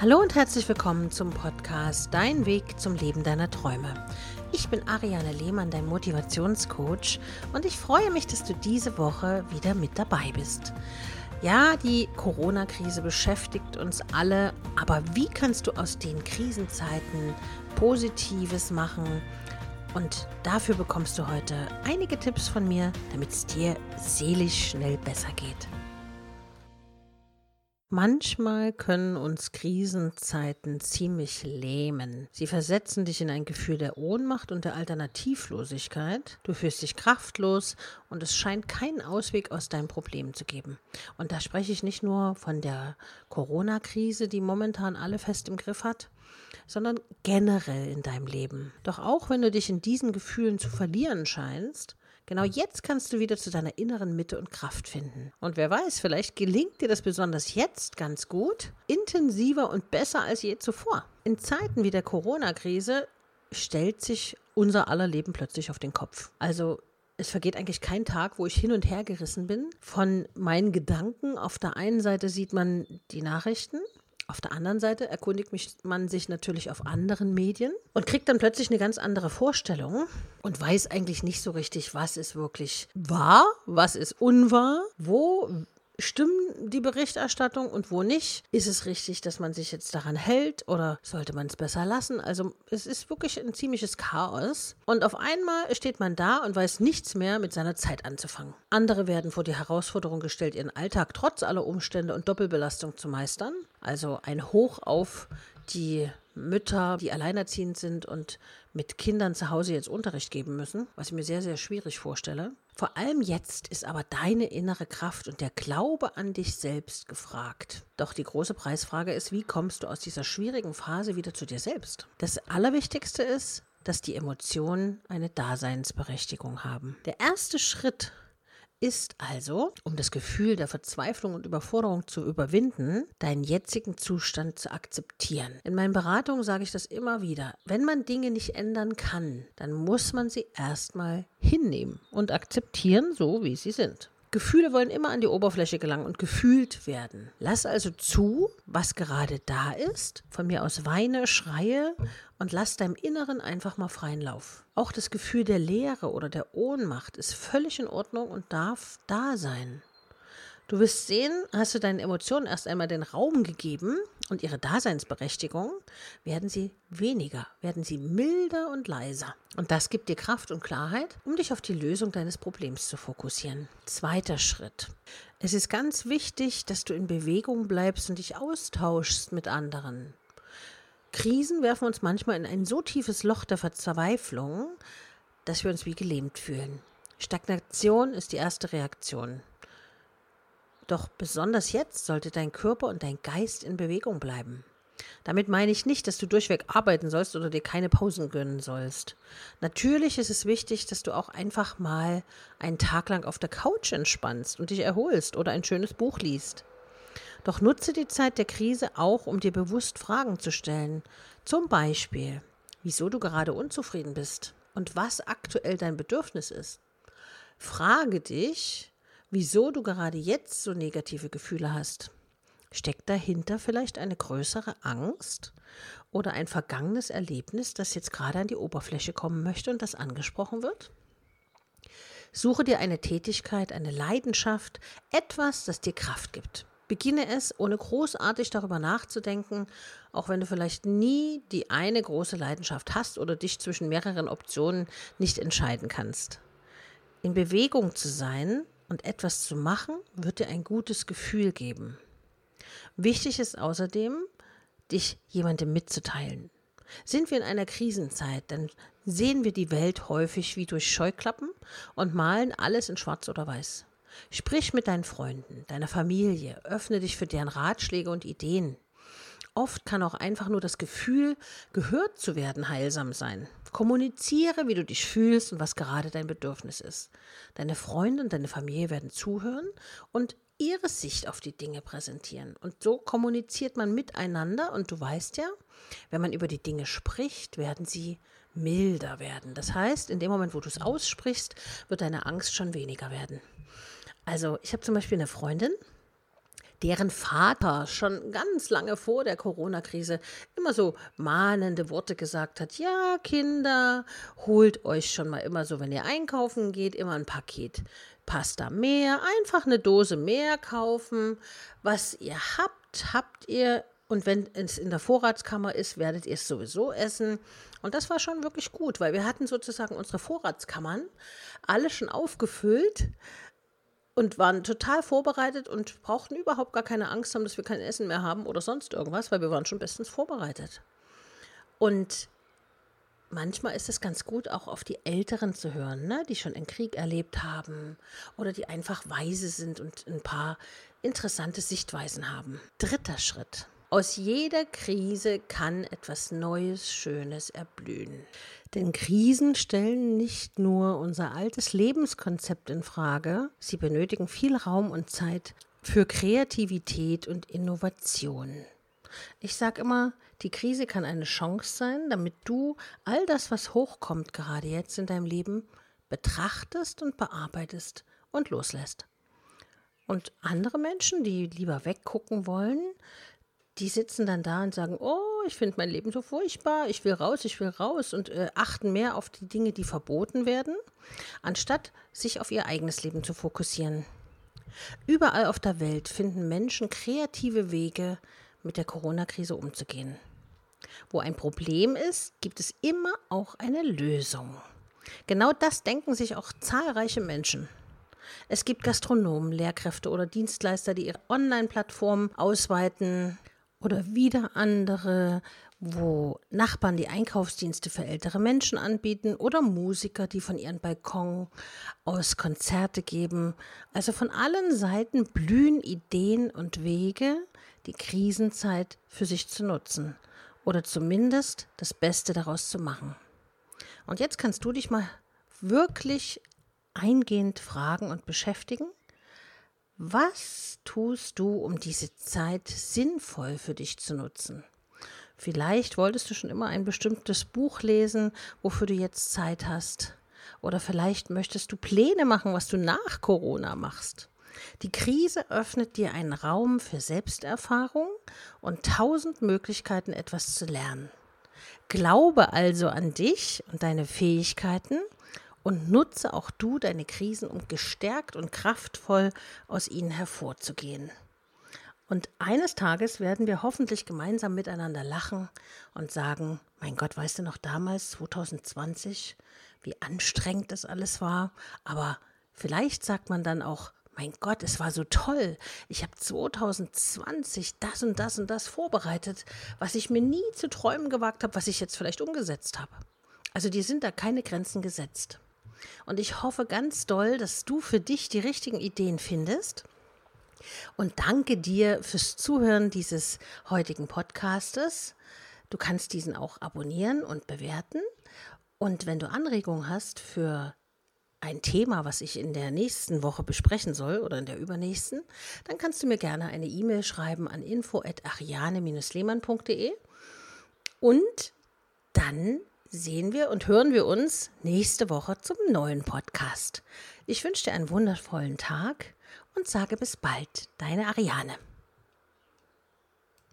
Hallo und herzlich willkommen zum Podcast Dein Weg zum Leben deiner Träume. Ich bin Ariane Lehmann, dein Motivationscoach und ich freue mich, dass du diese Woche wieder mit dabei bist. Ja, die Corona-Krise beschäftigt uns alle, aber wie kannst du aus den Krisenzeiten Positives machen? Und dafür bekommst du heute einige Tipps von mir, damit es dir seelisch schnell besser geht. Manchmal können uns Krisenzeiten ziemlich lähmen. Sie versetzen dich in ein Gefühl der Ohnmacht und der Alternativlosigkeit. Du fühlst dich kraftlos und es scheint keinen Ausweg aus deinem Problem zu geben. Und da spreche ich nicht nur von der Corona-Krise, die momentan alle fest im Griff hat, sondern generell in deinem Leben. Doch auch wenn du dich in diesen Gefühlen zu verlieren scheinst, Genau jetzt kannst du wieder zu deiner inneren Mitte und Kraft finden. Und wer weiß, vielleicht gelingt dir das besonders jetzt ganz gut, intensiver und besser als je zuvor. In Zeiten wie der Corona-Krise stellt sich unser aller Leben plötzlich auf den Kopf. Also es vergeht eigentlich kein Tag, wo ich hin und her gerissen bin von meinen Gedanken. Auf der einen Seite sieht man die Nachrichten auf der anderen Seite erkundigt man sich natürlich auf anderen Medien und kriegt dann plötzlich eine ganz andere Vorstellung und weiß eigentlich nicht so richtig, was ist wirklich wahr, was ist unwahr, wo Stimmen die Berichterstattung und wo nicht? Ist es richtig, dass man sich jetzt daran hält oder sollte man es besser lassen? Also es ist wirklich ein ziemliches Chaos. Und auf einmal steht man da und weiß nichts mehr mit seiner Zeit anzufangen. Andere werden vor die Herausforderung gestellt, ihren Alltag trotz aller Umstände und Doppelbelastung zu meistern. Also ein Hoch auf die Mütter, die alleinerziehend sind und mit Kindern zu Hause jetzt Unterricht geben müssen, was ich mir sehr, sehr schwierig vorstelle. Vor allem jetzt ist aber deine innere Kraft und der Glaube an dich selbst gefragt. Doch die große Preisfrage ist, wie kommst du aus dieser schwierigen Phase wieder zu dir selbst? Das Allerwichtigste ist, dass die Emotionen eine Daseinsberechtigung haben. Der erste Schritt ist also, um das Gefühl der Verzweiflung und Überforderung zu überwinden, deinen jetzigen Zustand zu akzeptieren. In meinen Beratungen sage ich das immer wieder. Wenn man Dinge nicht ändern kann, dann muss man sie erstmal hinnehmen und akzeptieren, so wie sie sind. Gefühle wollen immer an die Oberfläche gelangen und gefühlt werden. Lass also zu, was gerade da ist. Von mir aus weine, schreie und lass deinem Inneren einfach mal freien Lauf. Auch das Gefühl der Leere oder der Ohnmacht ist völlig in Ordnung und darf da sein. Du wirst sehen, hast du deinen Emotionen erst einmal den Raum gegeben und ihre Daseinsberechtigung, werden sie weniger, werden sie milder und leiser. Und das gibt dir Kraft und Klarheit, um dich auf die Lösung deines Problems zu fokussieren. Zweiter Schritt. Es ist ganz wichtig, dass du in Bewegung bleibst und dich austauschst mit anderen. Krisen werfen uns manchmal in ein so tiefes Loch der Verzweiflung, dass wir uns wie gelähmt fühlen. Stagnation ist die erste Reaktion. Doch besonders jetzt sollte dein Körper und dein Geist in Bewegung bleiben. Damit meine ich nicht, dass du durchweg arbeiten sollst oder dir keine Pausen gönnen sollst. Natürlich ist es wichtig, dass du auch einfach mal einen Tag lang auf der Couch entspannst und dich erholst oder ein schönes Buch liest. Doch nutze die Zeit der Krise auch, um dir bewusst Fragen zu stellen. Zum Beispiel, wieso du gerade unzufrieden bist und was aktuell dein Bedürfnis ist. Frage dich, wieso du gerade jetzt so negative Gefühle hast. Steckt dahinter vielleicht eine größere Angst oder ein vergangenes Erlebnis, das jetzt gerade an die Oberfläche kommen möchte und das angesprochen wird? Suche dir eine Tätigkeit, eine Leidenschaft, etwas, das dir Kraft gibt. Beginne es, ohne großartig darüber nachzudenken, auch wenn du vielleicht nie die eine große Leidenschaft hast oder dich zwischen mehreren Optionen nicht entscheiden kannst. In Bewegung zu sein und etwas zu machen, wird dir ein gutes Gefühl geben. Wichtig ist außerdem, dich jemandem mitzuteilen. Sind wir in einer Krisenzeit, dann sehen wir die Welt häufig wie durch Scheuklappen und malen alles in schwarz oder weiß. Sprich mit deinen Freunden, deiner Familie, öffne dich für deren Ratschläge und Ideen. Oft kann auch einfach nur das Gefühl, gehört zu werden, heilsam sein. Kommuniziere, wie du dich fühlst und was gerade dein Bedürfnis ist. Deine Freunde und deine Familie werden zuhören und ihre Sicht auf die Dinge präsentieren. Und so kommuniziert man miteinander und du weißt ja, wenn man über die Dinge spricht, werden sie milder werden. Das heißt, in dem Moment, wo du es aussprichst, wird deine Angst schon weniger werden. Also ich habe zum Beispiel eine Freundin, deren Vater schon ganz lange vor der Corona-Krise immer so mahnende Worte gesagt hat, ja Kinder, holt euch schon mal immer so, wenn ihr einkaufen geht, immer ein Paket Pasta mehr, einfach eine Dose mehr kaufen. Was ihr habt, habt ihr und wenn es in der Vorratskammer ist, werdet ihr es sowieso essen. Und das war schon wirklich gut, weil wir hatten sozusagen unsere Vorratskammern alle schon aufgefüllt und waren total vorbereitet und brauchten überhaupt gar keine Angst haben, dass wir kein Essen mehr haben oder sonst irgendwas, weil wir waren schon bestens vorbereitet. Und manchmal ist es ganz gut, auch auf die Älteren zu hören, ne? die schon einen Krieg erlebt haben oder die einfach weise sind und ein paar interessante Sichtweisen haben. Dritter Schritt. Aus jeder Krise kann etwas Neues, Schönes erblühen. Denn Krisen stellen nicht nur unser altes Lebenskonzept in Frage, sie benötigen viel Raum und Zeit für Kreativität und Innovation. Ich sage immer, die Krise kann eine Chance sein, damit du all das, was hochkommt gerade jetzt in deinem Leben, betrachtest und bearbeitest und loslässt. Und andere Menschen, die lieber weggucken wollen, die sitzen dann da und sagen, oh, ich finde mein Leben so furchtbar, ich will raus, ich will raus und äh, achten mehr auf die Dinge, die verboten werden, anstatt sich auf ihr eigenes Leben zu fokussieren. Überall auf der Welt finden Menschen kreative Wege, mit der Corona-Krise umzugehen. Wo ein Problem ist, gibt es immer auch eine Lösung. Genau das denken sich auch zahlreiche Menschen. Es gibt Gastronomen, Lehrkräfte oder Dienstleister, die ihre Online-Plattformen ausweiten, oder wieder andere, wo Nachbarn die Einkaufsdienste für ältere Menschen anbieten oder Musiker, die von ihren Balkon aus Konzerte geben. Also von allen Seiten blühen Ideen und Wege, die Krisenzeit für sich zu nutzen oder zumindest das Beste daraus zu machen. Und jetzt kannst du dich mal wirklich eingehend fragen und beschäftigen, was tust du, um diese Zeit sinnvoll für dich zu nutzen? Vielleicht wolltest du schon immer ein bestimmtes Buch lesen, wofür du jetzt Zeit hast. Oder vielleicht möchtest du Pläne machen, was du nach Corona machst. Die Krise öffnet dir einen Raum für Selbsterfahrung und tausend Möglichkeiten, etwas zu lernen. Glaube also an dich und deine Fähigkeiten und nutze auch du deine Krisen, um gestärkt und kraftvoll aus ihnen hervorzugehen. Und eines Tages werden wir hoffentlich gemeinsam miteinander lachen und sagen, mein Gott, weißt du noch damals, 2020, wie anstrengend das alles war, aber vielleicht sagt man dann auch, mein Gott, es war so toll. Ich habe 2020 das und das und das vorbereitet, was ich mir nie zu träumen gewagt habe, was ich jetzt vielleicht umgesetzt habe. Also dir sind da keine Grenzen gesetzt. Und ich hoffe ganz doll, dass du für dich die richtigen Ideen findest. Und danke dir fürs Zuhören dieses heutigen Podcastes. Du kannst diesen auch abonnieren und bewerten. Und wenn du Anregungen hast für ein Thema, was ich in der nächsten Woche besprechen soll oder in der übernächsten, dann kannst du mir gerne eine E-Mail schreiben an info@ariane-lehmann.de und dann sehen wir und hören wir uns nächste Woche zum neuen Podcast. Ich wünsche dir einen wundervollen Tag und sage bis bald, deine Ariane.